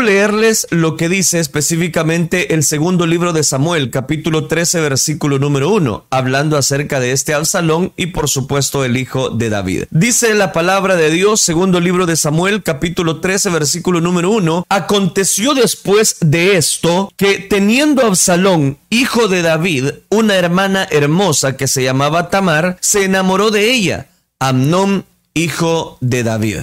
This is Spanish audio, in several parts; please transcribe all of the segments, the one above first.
Leerles lo que dice específicamente el segundo libro de Samuel, capítulo 13, versículo número 1, hablando acerca de este Absalón y por supuesto el hijo de David. Dice la palabra de Dios, segundo libro de Samuel, capítulo 13, versículo número 1, aconteció después de esto que teniendo Absalón, hijo de David, una hermana hermosa que se llamaba Tamar, se enamoró de ella, Amnón, hijo de David.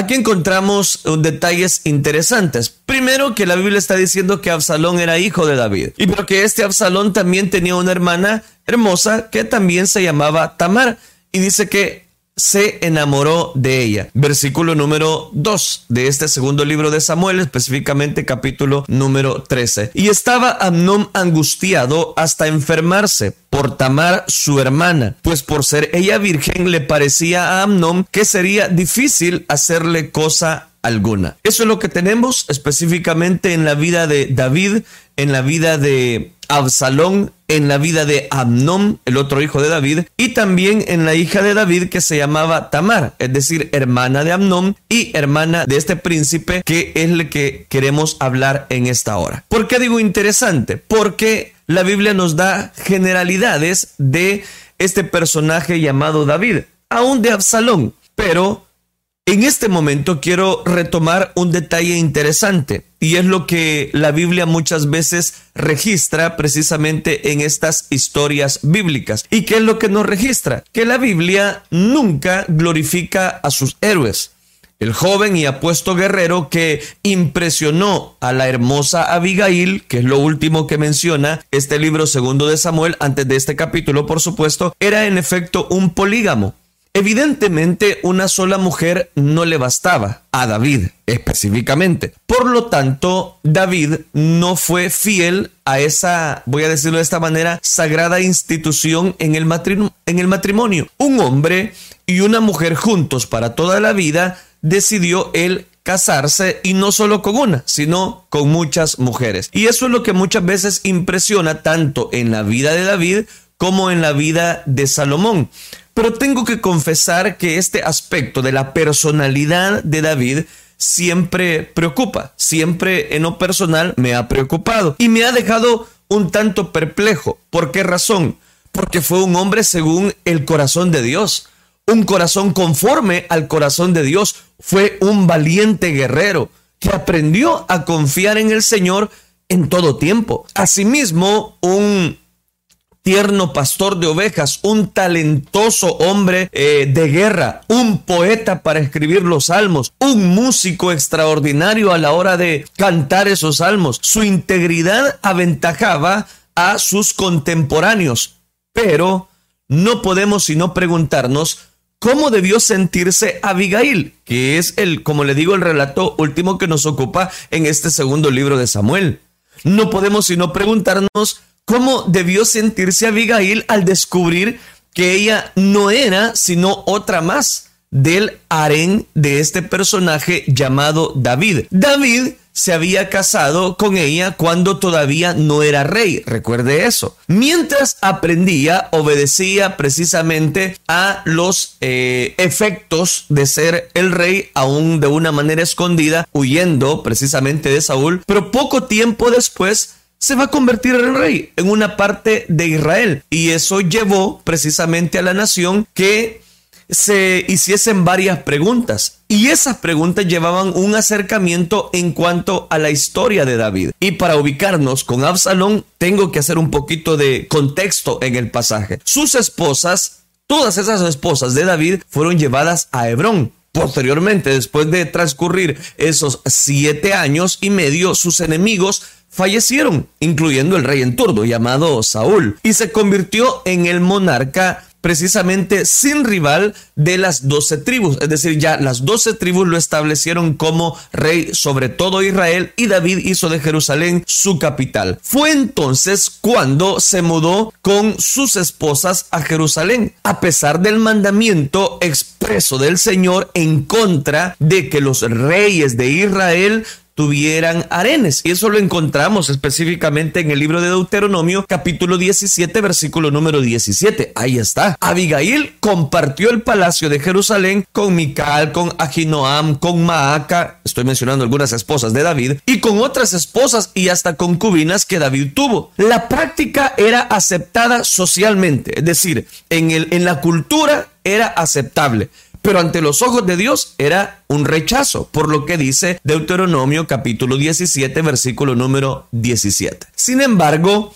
Aquí encontramos detalles interesantes. Primero que la Biblia está diciendo que Absalón era hijo de David y pero que este Absalón también tenía una hermana hermosa que también se llamaba Tamar y dice que se enamoró de ella. Versículo número 2 de este segundo libro de Samuel, específicamente capítulo número 13. Y estaba Amnón angustiado hasta enfermarse por Tamar su hermana, pues por ser ella virgen le parecía a Amnón que sería difícil hacerle cosa alguna. Eso es lo que tenemos específicamente en la vida de David, en la vida de Absalón, en la vida de Amnón, el otro hijo de David, y también en la hija de David que se llamaba Tamar, es decir, hermana de Amnón y hermana de este príncipe que es el que queremos hablar en esta hora. ¿Por qué digo interesante? Porque la Biblia nos da generalidades de este personaje llamado David, aún de Absalón, pero en este momento quiero retomar un detalle interesante y es lo que la Biblia muchas veces registra precisamente en estas historias bíblicas. ¿Y qué es lo que nos registra? Que la Biblia nunca glorifica a sus héroes. El joven y apuesto guerrero que impresionó a la hermosa Abigail, que es lo último que menciona este libro segundo de Samuel, antes de este capítulo, por supuesto, era en efecto un polígamo. Evidentemente una sola mujer no le bastaba a David específicamente. Por lo tanto, David no fue fiel a esa, voy a decirlo de esta manera, sagrada institución en el, en el matrimonio. Un hombre y una mujer juntos para toda la vida decidió él casarse y no solo con una, sino con muchas mujeres. Y eso es lo que muchas veces impresiona tanto en la vida de David como en la vida de Salomón. Pero tengo que confesar que este aspecto de la personalidad de David siempre preocupa, siempre en lo personal me ha preocupado y me ha dejado un tanto perplejo. ¿Por qué razón? Porque fue un hombre según el corazón de Dios, un corazón conforme al corazón de Dios, fue un valiente guerrero que aprendió a confiar en el Señor en todo tiempo. Asimismo, un tierno pastor de ovejas, un talentoso hombre eh, de guerra, un poeta para escribir los salmos, un músico extraordinario a la hora de cantar esos salmos. Su integridad aventajaba a sus contemporáneos, pero no podemos sino preguntarnos cómo debió sentirse Abigail, que es el, como le digo, el relato último que nos ocupa en este segundo libro de Samuel. No podemos sino preguntarnos cómo debió sentirse Abigail al descubrir que ella no era sino otra más del harén de este personaje llamado David. David se había casado con ella cuando todavía no era rey, recuerde eso. Mientras aprendía, obedecía precisamente a los eh, efectos de ser el rey, aún de una manera escondida, huyendo precisamente de Saúl, pero poco tiempo después se va a convertir en rey en una parte de Israel. Y eso llevó precisamente a la nación que se hiciesen varias preguntas. Y esas preguntas llevaban un acercamiento en cuanto a la historia de David. Y para ubicarnos con Absalón, tengo que hacer un poquito de contexto en el pasaje. Sus esposas, todas esas esposas de David, fueron llevadas a Hebrón. Posteriormente, después de transcurrir esos siete años y medio, sus enemigos fallecieron, incluyendo el rey en turno llamado Saúl, y se convirtió en el monarca precisamente sin rival de las doce tribus. Es decir, ya las doce tribus lo establecieron como rey sobre todo Israel y David hizo de Jerusalén su capital. Fue entonces cuando se mudó con sus esposas a Jerusalén, a pesar del mandamiento expreso del Señor en contra de que los reyes de Israel tuvieran arenes. Y eso lo encontramos específicamente en el libro de Deuteronomio, capítulo 17, versículo número 17. Ahí está. Abigail compartió el palacio de Jerusalén con Mical, con Ahinoam, con Maaca, estoy mencionando algunas esposas de David, y con otras esposas y hasta concubinas que David tuvo. La práctica era aceptada socialmente, es decir, en, el, en la cultura era aceptable pero ante los ojos de Dios era un rechazo, por lo que dice Deuteronomio capítulo 17, versículo número 17. Sin embargo,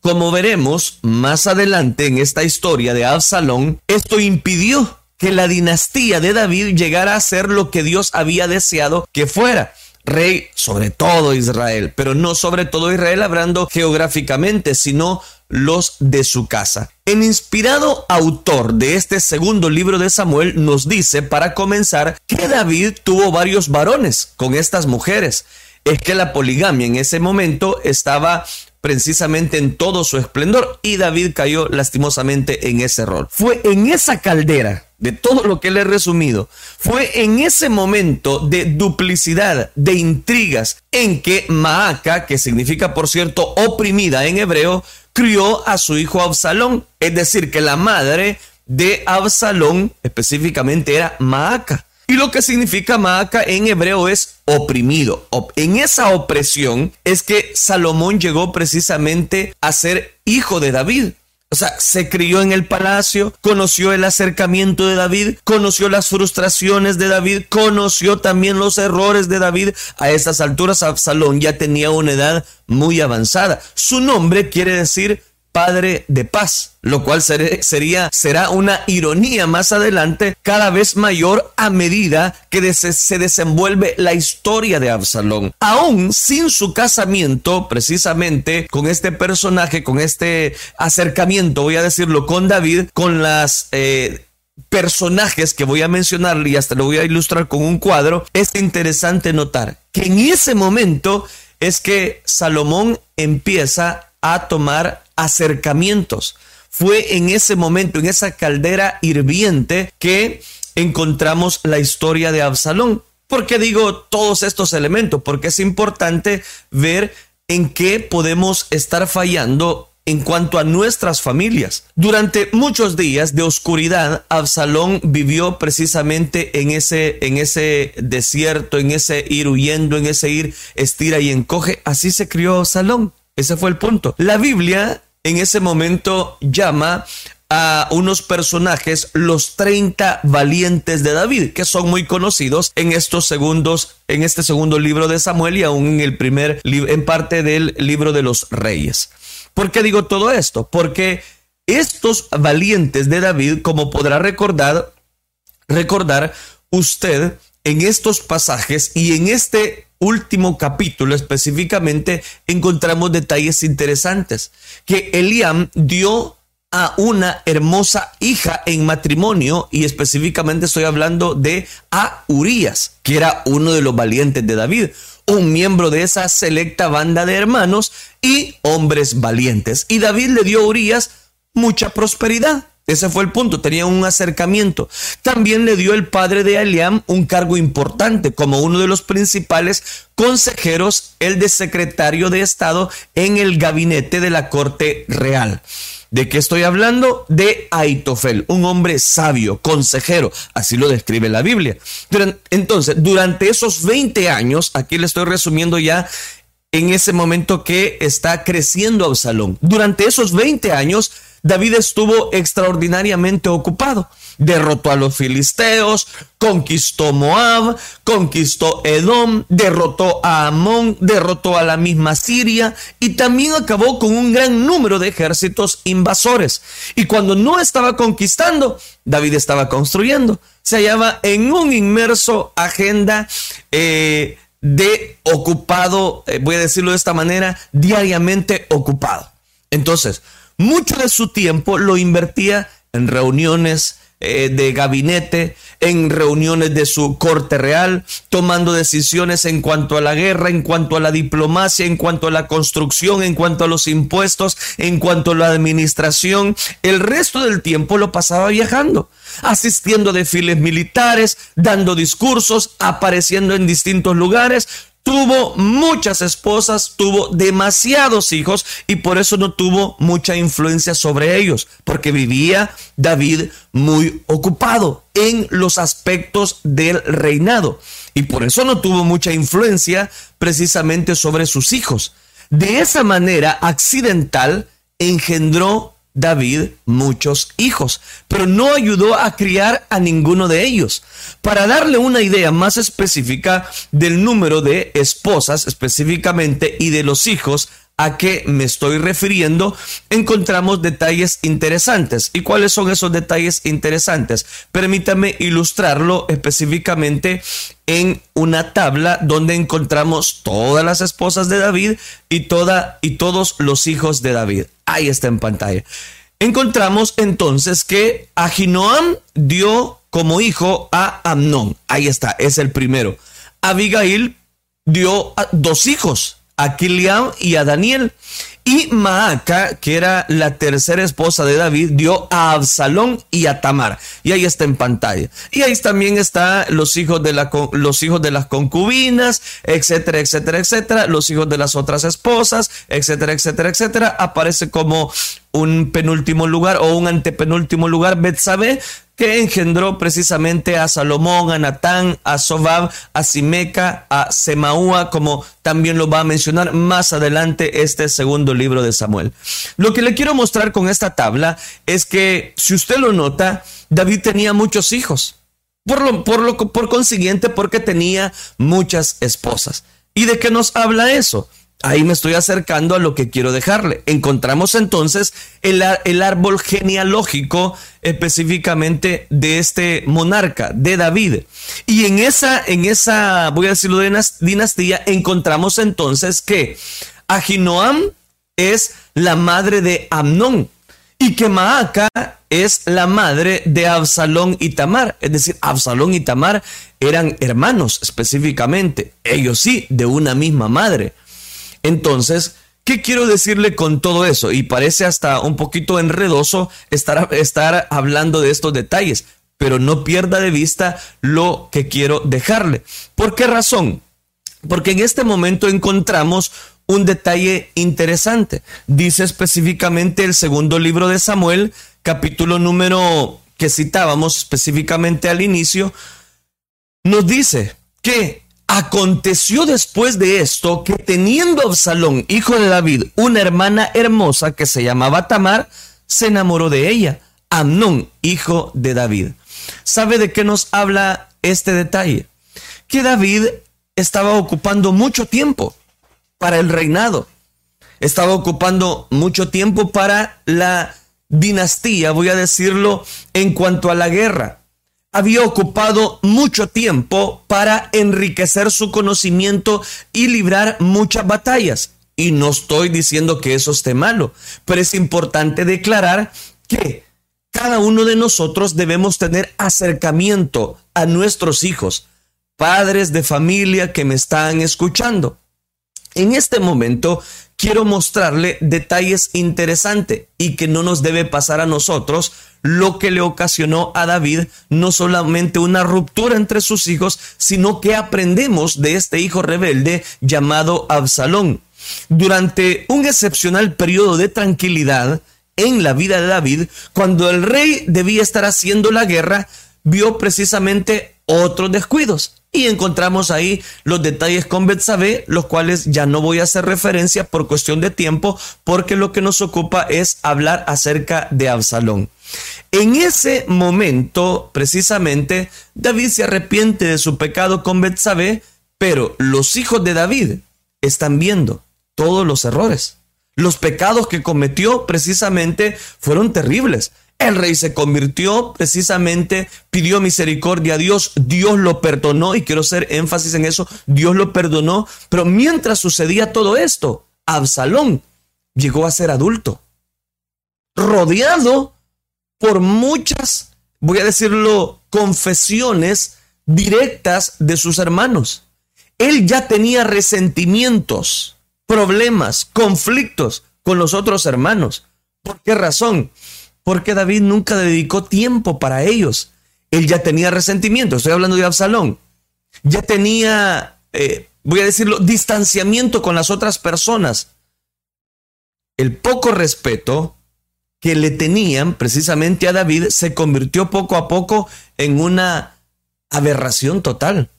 como veremos más adelante en esta historia de Absalón, esto impidió que la dinastía de David llegara a ser lo que Dios había deseado que fuera rey sobre todo Israel, pero no sobre todo Israel hablando geográficamente, sino los de su casa. El inspirado autor de este segundo libro de Samuel nos dice, para comenzar, que David tuvo varios varones con estas mujeres. Es que la poligamia en ese momento estaba precisamente en todo su esplendor y David cayó lastimosamente en ese rol. Fue en esa caldera de todo lo que le he resumido, fue en ese momento de duplicidad, de intrigas, en que Maaca, que significa por cierto oprimida en hebreo, crió a su hijo Absalón. Es decir, que la madre de Absalón específicamente era Maaca. Y lo que significa Maaca en hebreo es oprimido. En esa opresión es que Salomón llegó precisamente a ser hijo de David. O sea, se crió en el palacio, conoció el acercamiento de David, conoció las frustraciones de David, conoció también los errores de David. A estas alturas Absalón ya tenía una edad muy avanzada. Su nombre quiere decir Padre de paz, lo cual sería, será una ironía más adelante cada vez mayor a medida que se desenvuelve la historia de Absalón. Aún sin su casamiento, precisamente con este personaje, con este acercamiento, voy a decirlo, con David, con las... Eh, personajes que voy a mencionar y hasta lo voy a ilustrar con un cuadro, es interesante notar que en ese momento es que Salomón empieza a tomar acercamientos. Fue en ese momento, en esa caldera hirviente, que encontramos la historia de Absalón. ¿Por qué digo todos estos elementos? Porque es importante ver en qué podemos estar fallando en cuanto a nuestras familias. Durante muchos días de oscuridad, Absalón vivió precisamente en ese, en ese desierto, en ese ir huyendo, en ese ir estira y encoge. Así se crió Absalón. Ese fue el punto. La Biblia en ese momento llama a unos personajes los 30 valientes de David, que son muy conocidos en estos segundos, en este segundo libro de Samuel y aún en el primer, en parte del libro de los reyes. ¿Por qué digo todo esto? Porque estos valientes de David, como podrá recordar, recordar usted en estos pasajes y en este último capítulo específicamente encontramos detalles interesantes. Que Eliam dio a una hermosa hija en matrimonio y específicamente estoy hablando de a Urias, que era uno de los valientes de David, un miembro de esa selecta banda de hermanos y hombres valientes. Y David le dio a Urias mucha prosperidad. Ese fue el punto, tenía un acercamiento. También le dio el padre de Eliam un cargo importante como uno de los principales consejeros, el de secretario de Estado en el gabinete de la corte real. ¿De qué estoy hablando? De Aitofel, un hombre sabio, consejero, así lo describe la Biblia. Entonces, durante esos 20 años, aquí le estoy resumiendo ya en ese momento que está creciendo Absalón. Durante esos 20 años, David estuvo extraordinariamente ocupado. Derrotó a los filisteos, conquistó Moab, conquistó Edom, derrotó a Amón, derrotó a la misma Siria y también acabó con un gran número de ejércitos invasores. Y cuando no estaba conquistando, David estaba construyendo. Se hallaba en un inmerso agenda eh, de ocupado, eh, voy a decirlo de esta manera, diariamente ocupado. Entonces, mucho de su tiempo lo invertía en reuniones eh, de gabinete, en reuniones de su corte real, tomando decisiones en cuanto a la guerra, en cuanto a la diplomacia, en cuanto a la construcción, en cuanto a los impuestos, en cuanto a la administración. El resto del tiempo lo pasaba viajando, asistiendo a desfiles militares, dando discursos, apareciendo en distintos lugares, tuvo muchas esposas, tuvo demasiados hijos y por eso no tuvo mucha influencia sobre ellos, porque vivía David muy ocupado en los aspectos del reinado y por eso no tuvo mucha influencia precisamente sobre sus hijos. De esa manera accidental engendró David muchos hijos, pero no ayudó a criar a ninguno de ellos. Para darle una idea más específica del número de esposas específicamente y de los hijos a que me estoy refiriendo, encontramos detalles interesantes. ¿Y cuáles son esos detalles interesantes? Permítame ilustrarlo específicamente en una tabla donde encontramos todas las esposas de David y toda y todos los hijos de David. Ahí está en pantalla. Encontramos entonces que Ahinoam dio como hijo a Amnón. Ahí está, es el primero. Abigail dio dos hijos, a Kiliam y a Daniel. Y Maaca, que era la tercera esposa de David, dio a Absalón y a Tamar. Y ahí está en pantalla. Y ahí también están los hijos de, los hijos de las concubinas, etcétera, etcétera, etcétera. Los hijos de las otras esposas, etcétera, etcétera, etcétera. Aparece como un penúltimo lugar o un antepenúltimo lugar, Betsabe, que engendró precisamente a Salomón, a Natán, a Sobab, a Simeca, a Semaúa, como también lo va a mencionar más adelante este segundo libro de Samuel. Lo que le quiero mostrar con esta tabla es que, si usted lo nota, David tenía muchos hijos. Por, lo, por, lo, por consiguiente, porque tenía muchas esposas. ¿Y de qué nos habla eso? Ahí me estoy acercando a lo que quiero dejarle. Encontramos entonces el, el, árbol genealógico específicamente de este monarca, de David. Y en esa, en esa, voy a decirlo, de dinastía, encontramos entonces que Ahinoam es la madre de Amnón y que Maaca es la madre de Absalón y Tamar. Es decir, Absalón y Tamar eran hermanos específicamente. Ellos sí, de una misma madre. Entonces, ¿qué quiero decirle con todo eso? Y parece hasta un poquito enredoso estar, estar hablando de estos detalles, pero no pierda de vista lo que quiero dejarle. ¿Por qué razón? Porque en este momento encontramos un detalle interesante. Dice específicamente el segundo libro de Samuel, capítulo número que citábamos específicamente al inicio, nos dice que Aconteció después de esto que teniendo Absalón, hijo de David, una hermana hermosa que se llamaba Tamar, se enamoró de ella, Amnón, hijo de David. ¿Sabe de qué nos habla este detalle? Que David estaba ocupando mucho tiempo para el reinado. Estaba ocupando mucho tiempo para la dinastía, voy a decirlo, en cuanto a la guerra había ocupado mucho tiempo para enriquecer su conocimiento y librar muchas batallas. Y no estoy diciendo que eso esté malo, pero es importante declarar que cada uno de nosotros debemos tener acercamiento a nuestros hijos, padres de familia que me están escuchando. En este momento quiero mostrarle detalles interesantes y que no nos debe pasar a nosotros lo que le ocasionó a David no solamente una ruptura entre sus hijos, sino que aprendemos de este hijo rebelde llamado Absalón. Durante un excepcional periodo de tranquilidad en la vida de David, cuando el rey debía estar haciendo la guerra, vio precisamente otros descuidos. Y encontramos ahí los detalles con Betsabé, los cuales ya no voy a hacer referencia por cuestión de tiempo, porque lo que nos ocupa es hablar acerca de Absalón. En ese momento, precisamente, David se arrepiente de su pecado con Betsabé, pero los hijos de David están viendo todos los errores. Los pecados que cometió precisamente fueron terribles. El rey se convirtió precisamente, pidió misericordia a Dios, Dios lo perdonó y quiero hacer énfasis en eso, Dios lo perdonó, pero mientras sucedía todo esto, Absalón llegó a ser adulto, rodeado por muchas, voy a decirlo, confesiones directas de sus hermanos. Él ya tenía resentimientos, problemas, conflictos con los otros hermanos. ¿Por qué razón? Porque David nunca dedicó tiempo para ellos. Él ya tenía resentimiento, estoy hablando de Absalón. Ya tenía, eh, voy a decirlo, distanciamiento con las otras personas. El poco respeto que le tenían precisamente a David se convirtió poco a poco en una aberración total.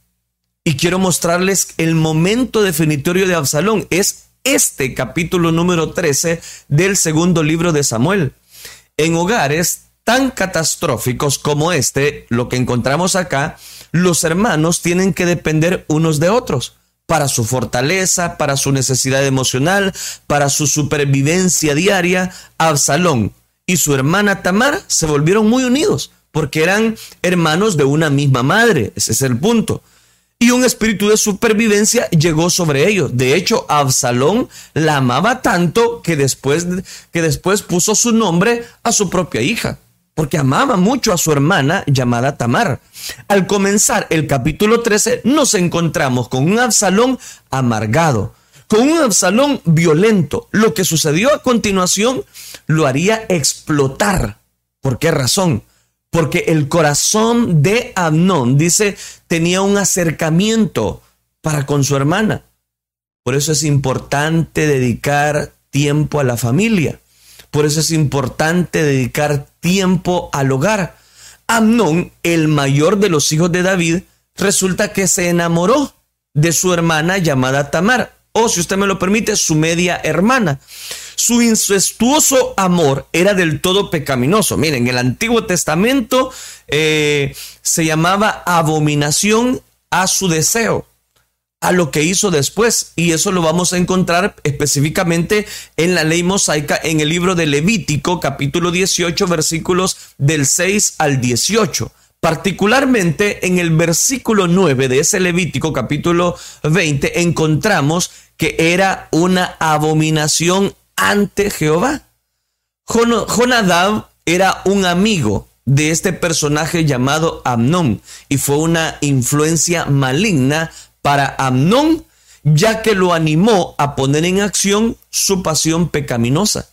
Y quiero mostrarles el momento definitorio de Absalón. Es este capítulo número 13 del segundo libro de Samuel. En hogares tan catastróficos como este, lo que encontramos acá, los hermanos tienen que depender unos de otros para su fortaleza, para su necesidad emocional, para su supervivencia diaria. Absalón y su hermana Tamar se volvieron muy unidos porque eran hermanos de una misma madre. Ese es el punto y un espíritu de supervivencia llegó sobre ellos. De hecho, Absalón la amaba tanto que después, que después puso su nombre a su propia hija, porque amaba mucho a su hermana llamada Tamar. Al comenzar el capítulo 13 nos encontramos con un Absalón amargado, con un Absalón violento. Lo que sucedió a continuación lo haría explotar. ¿Por qué razón? Porque el corazón de Amnón, dice, tenía un acercamiento para con su hermana. Por eso es importante dedicar tiempo a la familia. Por eso es importante dedicar tiempo al hogar. Amnón, el mayor de los hijos de David, resulta que se enamoró de su hermana llamada Tamar, o si usted me lo permite, su media hermana. Su incestuoso amor era del todo pecaminoso. Miren, en el Antiguo Testamento eh, se llamaba abominación a su deseo a lo que hizo después. Y eso lo vamos a encontrar específicamente en la ley mosaica en el libro de Levítico, capítulo 18, versículos del 6 al 18. Particularmente en el versículo 9 de ese Levítico, capítulo 20, encontramos que era una abominación ante Jehová. Jonadab era un amigo de este personaje llamado Amnón y fue una influencia maligna para Amnón ya que lo animó a poner en acción su pasión pecaminosa.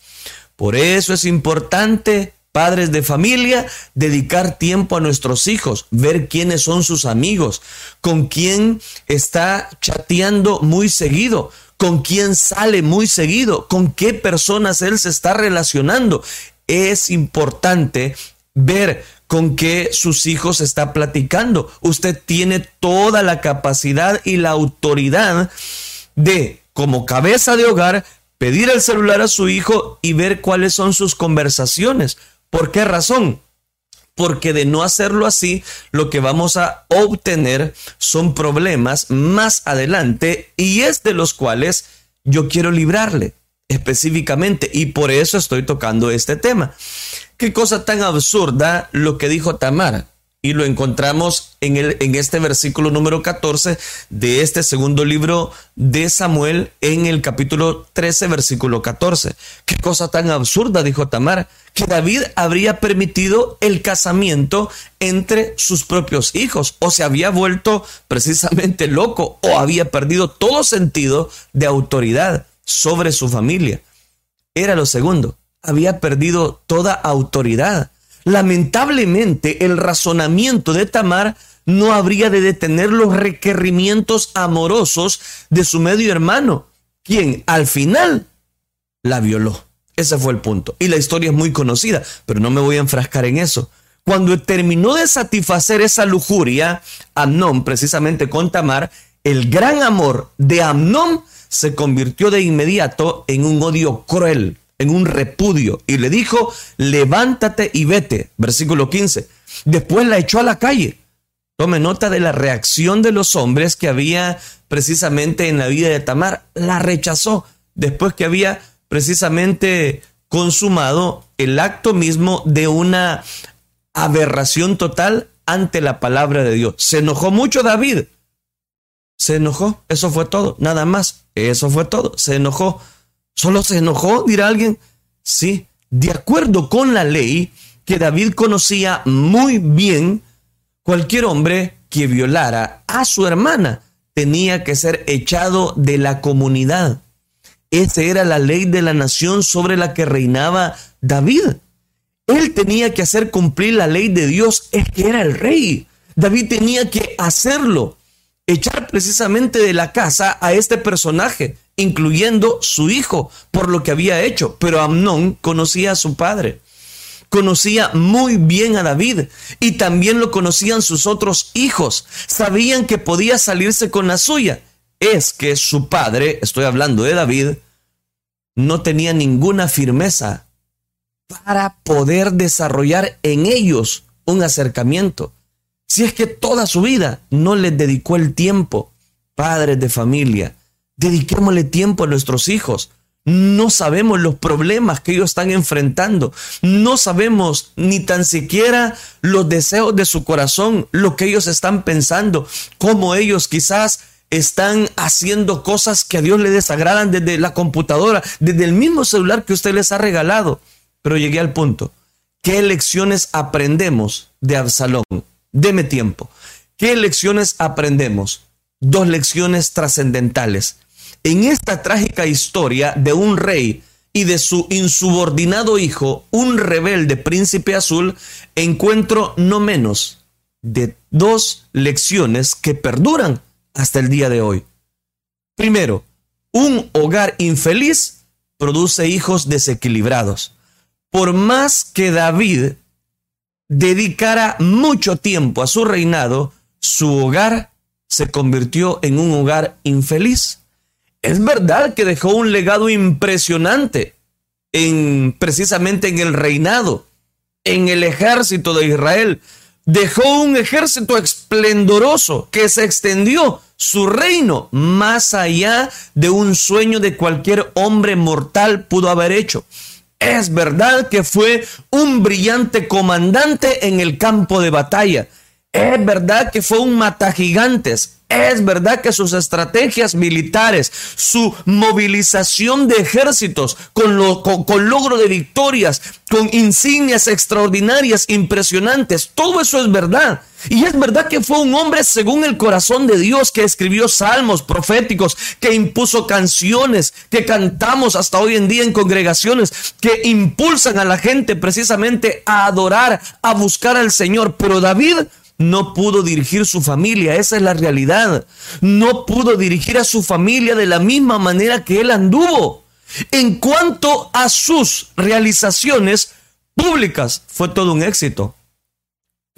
Por eso es importante, padres de familia, dedicar tiempo a nuestros hijos, ver quiénes son sus amigos, con quién está chateando muy seguido, con quién sale muy seguido, con qué personas él se está relacionando. Es importante ver con qué sus hijos está platicando. Usted tiene toda la capacidad y la autoridad de, como cabeza de hogar, pedir el celular a su hijo y ver cuáles son sus conversaciones. ¿Por qué razón? Porque de no hacerlo así, lo que vamos a obtener son problemas más adelante y es de los cuales yo quiero librarle específicamente y por eso estoy tocando este tema. Qué cosa tan absurda lo que dijo Tamar y lo encontramos en, el, en este versículo número 14 de este segundo libro de Samuel en el capítulo 13, versículo 14. Qué cosa tan absurda, dijo Tamar, que David habría permitido el casamiento entre sus propios hijos, o se había vuelto precisamente loco, o había perdido todo sentido de autoridad sobre su familia. Era lo segundo, había perdido toda autoridad Lamentablemente, el razonamiento de Tamar no habría de detener los requerimientos amorosos de su medio hermano, quien al final la violó. Ese fue el punto. Y la historia es muy conocida, pero no me voy a enfrascar en eso. Cuando terminó de satisfacer esa lujuria, Amnón, precisamente con Tamar, el gran amor de Amnón se convirtió de inmediato en un odio cruel en un repudio y le dijo, levántate y vete. Versículo 15. Después la echó a la calle. Tome nota de la reacción de los hombres que había precisamente en la vida de Tamar. La rechazó después que había precisamente consumado el acto mismo de una aberración total ante la palabra de Dios. Se enojó mucho David. Se enojó. Eso fue todo. Nada más. Eso fue todo. Se enojó. ¿Solo se enojó? dirá alguien. Sí, de acuerdo con la ley que David conocía muy bien, cualquier hombre que violara a su hermana tenía que ser echado de la comunidad. Esa era la ley de la nación sobre la que reinaba David. Él tenía que hacer cumplir la ley de Dios, es que era el rey. David tenía que hacerlo. echar precisamente de la casa a este personaje, incluyendo su hijo, por lo que había hecho. Pero Amnón conocía a su padre, conocía muy bien a David y también lo conocían sus otros hijos. Sabían que podía salirse con la suya. Es que su padre, estoy hablando de David, no tenía ninguna firmeza para poder desarrollar en ellos un acercamiento. Si es que toda su vida no les dedicó el tiempo, padres de familia, dediquémosle tiempo a nuestros hijos. No sabemos los problemas que ellos están enfrentando. No sabemos ni tan siquiera los deseos de su corazón, lo que ellos están pensando, cómo ellos quizás están haciendo cosas que a Dios le desagradan desde la computadora, desde el mismo celular que usted les ha regalado. Pero llegué al punto. ¿Qué lecciones aprendemos de Absalón? Deme tiempo. ¿Qué lecciones aprendemos? Dos lecciones trascendentales. En esta trágica historia de un rey y de su insubordinado hijo, un rebelde príncipe azul, encuentro no menos de dos lecciones que perduran hasta el día de hoy. Primero, un hogar infeliz produce hijos desequilibrados. Por más que David dedicara mucho tiempo a su reinado, su hogar se convirtió en un hogar infeliz. Es verdad que dejó un legado impresionante en precisamente en el reinado, en el ejército de Israel. Dejó un ejército esplendoroso que se extendió su reino más allá de un sueño de cualquier hombre mortal pudo haber hecho. Es verdad que fue un brillante comandante en el campo de batalla. Es verdad que fue un matagigantes. Es verdad que sus estrategias militares, su movilización de ejércitos con, con, logro de victorias, con insignias extraordinarias, impresionantes, todo eso es verdad. Y es verdad que fue un hombre según el corazón de Dios que escribió salmos proféticos, que impuso canciones que cantamos hasta hoy en día en congregaciones, que impulsan a la gente precisamente a adorar, a buscar al Señor. Pero David no pudo dirigir su familia, esa es la realidad. No pudo dirigir a su familia de la misma manera que él anduvo. En cuanto a sus realizaciones públicas, fue todo un éxito.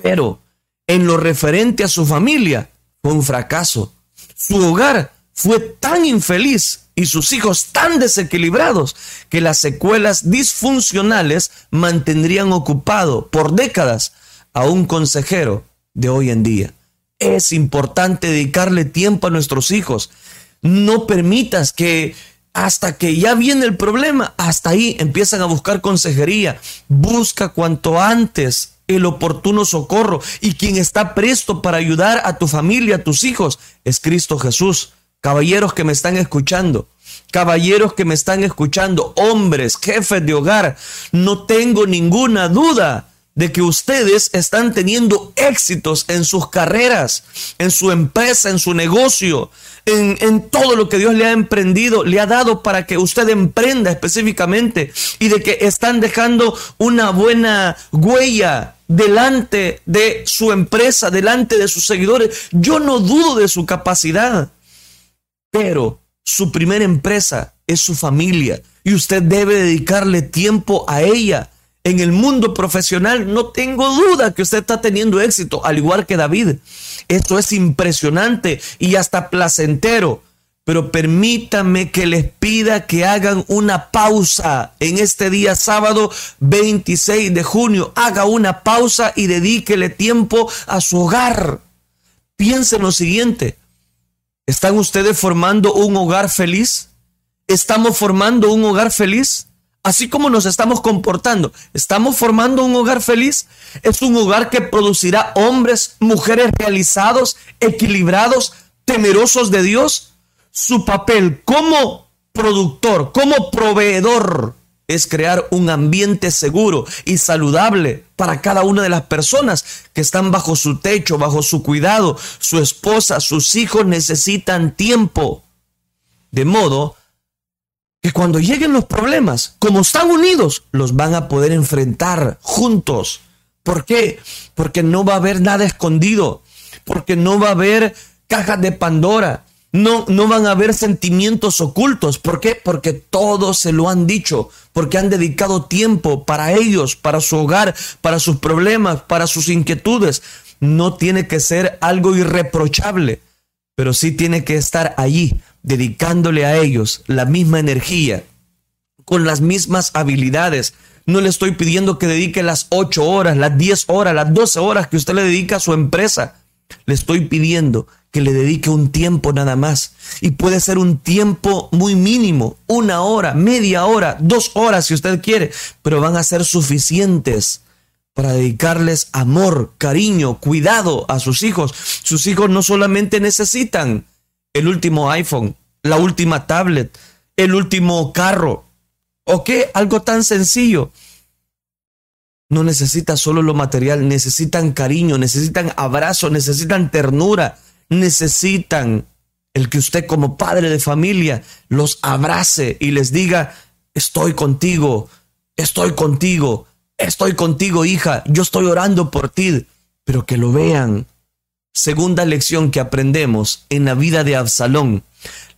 Pero en lo referente a su familia, fue un fracaso. Su hogar fue tan infeliz y sus hijos tan desequilibrados que las secuelas disfuncionales mantendrían ocupado por décadas a un consejero de hoy en día. Es importante dedicarle tiempo a nuestros hijos. No permitas que hasta que ya viene el problema, hasta ahí empiezan a buscar consejería. Busca cuanto antes el oportuno socorro y quien está presto para ayudar a tu familia, a tus hijos, es Cristo Jesús. Caballeros que me están escuchando, caballeros que me están escuchando, hombres, jefes de hogar, no tengo ninguna duda de que ustedes están teniendo éxitos en sus carreras, en su empresa, en su negocio, en, en, todo lo que Dios le ha emprendido, le ha dado para que usted emprenda específicamente y de que están dejando una buena huella delante de su empresa, delante de sus seguidores. Yo no dudo de su capacidad, pero su primera empresa es su familia y usted debe dedicarle tiempo a ella en el mundo profesional, no tengo duda que usted está teniendo éxito, al igual que David. Esto es impresionante y hasta placentero. Pero permítame que les pida que hagan una pausa en este día sábado 26 de junio. Haga una pausa y dedíquele tiempo a su hogar. Piensen lo siguiente. ¿Están ustedes formando un hogar feliz? ¿Estamos formando un hogar feliz? Así como nos estamos comportando, ¿estamos formando un hogar feliz? Es un hogar que producirá hombres, mujeres realizados, equilibrados, temerosos de Dios. Su papel como productor, como proveedor, es crear un ambiente seguro y saludable para cada una de las personas que están bajo su techo, bajo su cuidado. Su esposa, sus hijos necesitan tiempo. De modo que cuando lleguen los problemas, como están unidos, los van a poder enfrentar juntos. ¿Por qué? Porque no va a haber nada escondido, porque no va a haber cajas de Pandora. No, no van a haber sentimientos ocultos. ¿Por qué? Porque todos se lo han dicho, porque han dedicado tiempo para ellos, para su hogar, para sus problemas, para sus inquietudes. No tiene que ser algo irreprochable, pero sí tiene que estar allí, dedicándole a ellos la misma energía, con las mismas habilidades. No le estoy pidiendo que dedique las 8 horas, las 10 horas, las 12 horas que usted le dedica a su empresa. Le estoy pidiendo que le dedique un tiempo nada más. Y puede ser un tiempo muy mínimo, una hora, media hora, dos horas si usted quiere, pero van a ser suficientes para dedicarles amor, cariño, cuidado a sus hijos. Sus hijos no solamente necesitan el último iPhone, la última tablet, el último carro, o qué, algo tan sencillo. No necesita solo lo material, necesitan cariño, necesitan abrazo, necesitan ternura, necesitan el que usted como padre de familia los abrace y les diga, estoy contigo, estoy contigo, estoy contigo hija, yo estoy orando por ti, pero que lo vean. Segunda lección que aprendemos en la vida de Absalón,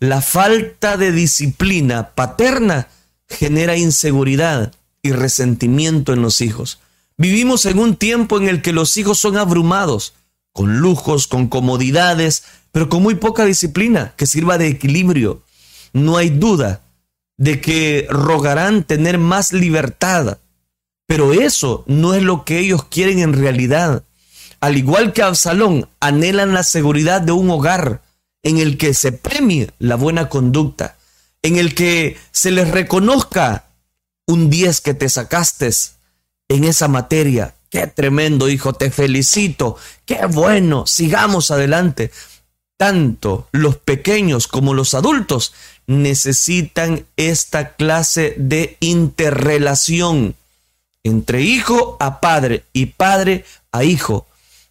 la falta de disciplina paterna genera inseguridad y resentimiento en los hijos. Vivimos en un tiempo en el que los hijos son abrumados, con lujos, con comodidades, pero con muy poca disciplina que sirva de equilibrio. No hay duda de que rogarán tener más libertad, pero eso no es lo que ellos quieren en realidad. Al igual que Absalón, anhelan la seguridad de un hogar en el que se premie la buena conducta, en el que se les reconozca un 10 que te sacaste en esa materia, Qué tremendo, hijo, te felicito. Qué bueno, sigamos adelante. Tanto los pequeños como los adultos necesitan esta clase de interrelación entre hijo a padre y padre a hijo.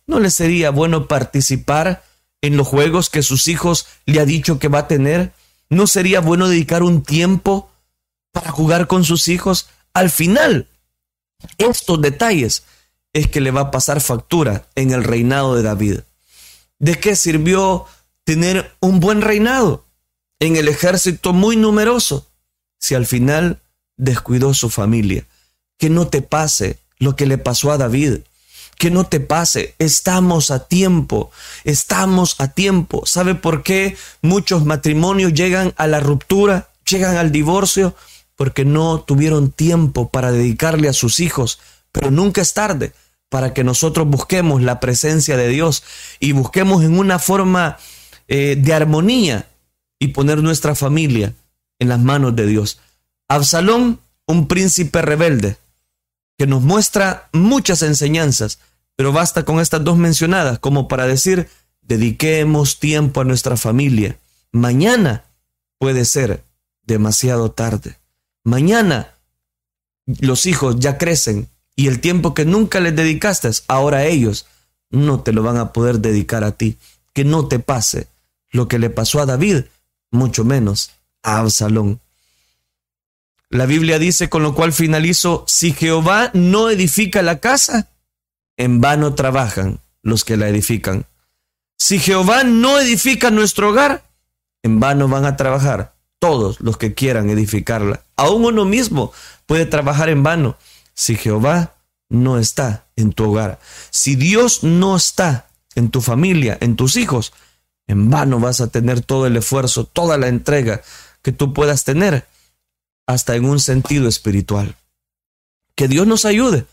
¿No le sería bueno participar en los juegos que sus hijos le ha dicho que va a tener? ¿No sería bueno dedicar un tiempo para jugar con sus hijos? Al final, estos detalles es que le va a pasar factura en el reinado de David. ¿De qué sirvió tener un buen reinado en el ejército muy numeroso si al final descuidó su familia? Que no te pase lo que le pasó a David. Que no te pase, estamos a tiempo, estamos a tiempo. ¿Sabe por qué muchos matrimonios llegan a la ruptura, llegan al divorcio? Porque no tuvieron tiempo para dedicarle a sus hijos, pero nunca es tarde para que nosotros busquemos la presencia de Dios y busquemos en una forma eh, de armonía y poner nuestra familia en las manos de Dios. Absalón, un príncipe rebelde, que nos muestra muchas enseñanzas, pero basta con estas dos mencionadas como para decir, dediquemos tiempo a nuestra familia. Mañana puede ser demasiado tarde. Mañana los hijos ya crecen, y el tiempo que nunca les dedicaste, ahora ellos no te lo van a poder dedicar a ti. Que no te pase lo que le pasó a David, mucho menos a Absalón. La Biblia dice, con lo cual finalizo, si Jehová no edifica la casa, en vano trabajan los que la edifican. Si Jehová no edifica nuestro hogar, en vano van a trabajar todos los que quieran edificarla. Aún uno mismo puede trabajar en vano si Jehová no está en tu hogar, si Dios no está en tu familia, en tus hijos, en vano vas a tener todo el esfuerzo, toda la entrega que tú puedas tener, hasta en un sentido espiritual. Que Dios nos ayude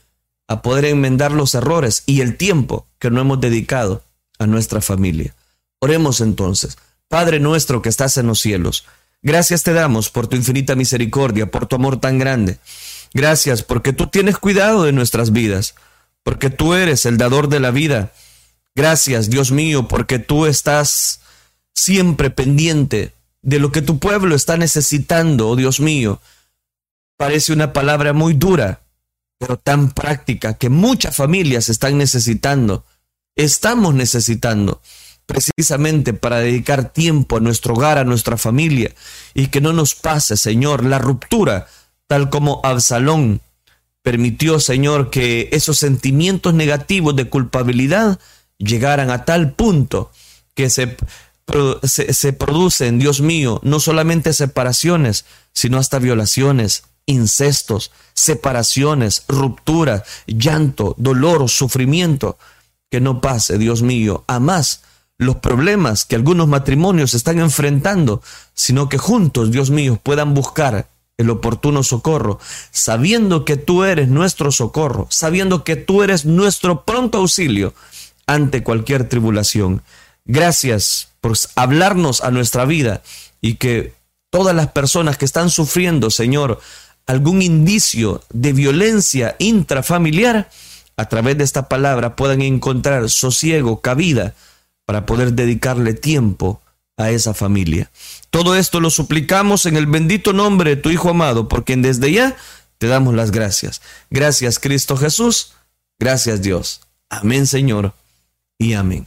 a poder enmendar los errores y el tiempo que no hemos dedicado a nuestra familia. Oremos entonces. Padre nuestro que estás en los cielos, gracias te damos por tu infinita misericordia, por tu amor tan grande. Gracias porque tú tienes cuidado de nuestras vidas, porque tú eres el dador de la vida. Gracias, Dios mío, porque tú estás siempre pendiente de lo que tu pueblo está necesitando, oh Dios mío. Parece una palabra muy dura, pero tan práctica que muchas familias están necesitando. Estamos necesitando precisamente para dedicar tiempo a nuestro hogar, a nuestra familia, y que no nos pase, Señor, la ruptura tal como Absalón permitió, Señor, que esos sentimientos negativos de culpabilidad llegaran a tal punto que se, se, se producen, Dios mío, no solamente separaciones, sino hasta violaciones, incestos, separaciones, rupturas, llanto, dolor, sufrimiento. Que no pase, Dios mío, a más los problemas que algunos matrimonios están enfrentando, sino que juntos, Dios mío, puedan buscar el oportuno socorro, sabiendo que tú eres nuestro socorro, sabiendo que tú eres nuestro pronto auxilio ante cualquier tribulación. Gracias por hablarnos a nuestra vida y que todas las personas que están sufriendo, Señor, algún indicio de violencia intrafamiliar, a través de esta palabra puedan encontrar sosiego, cabida, para poder dedicarle tiempo a esa familia. Todo esto lo suplicamos en el bendito nombre de tu Hijo amado, porque desde ya te damos las gracias. Gracias Cristo Jesús, gracias Dios. Amén Señor y amén.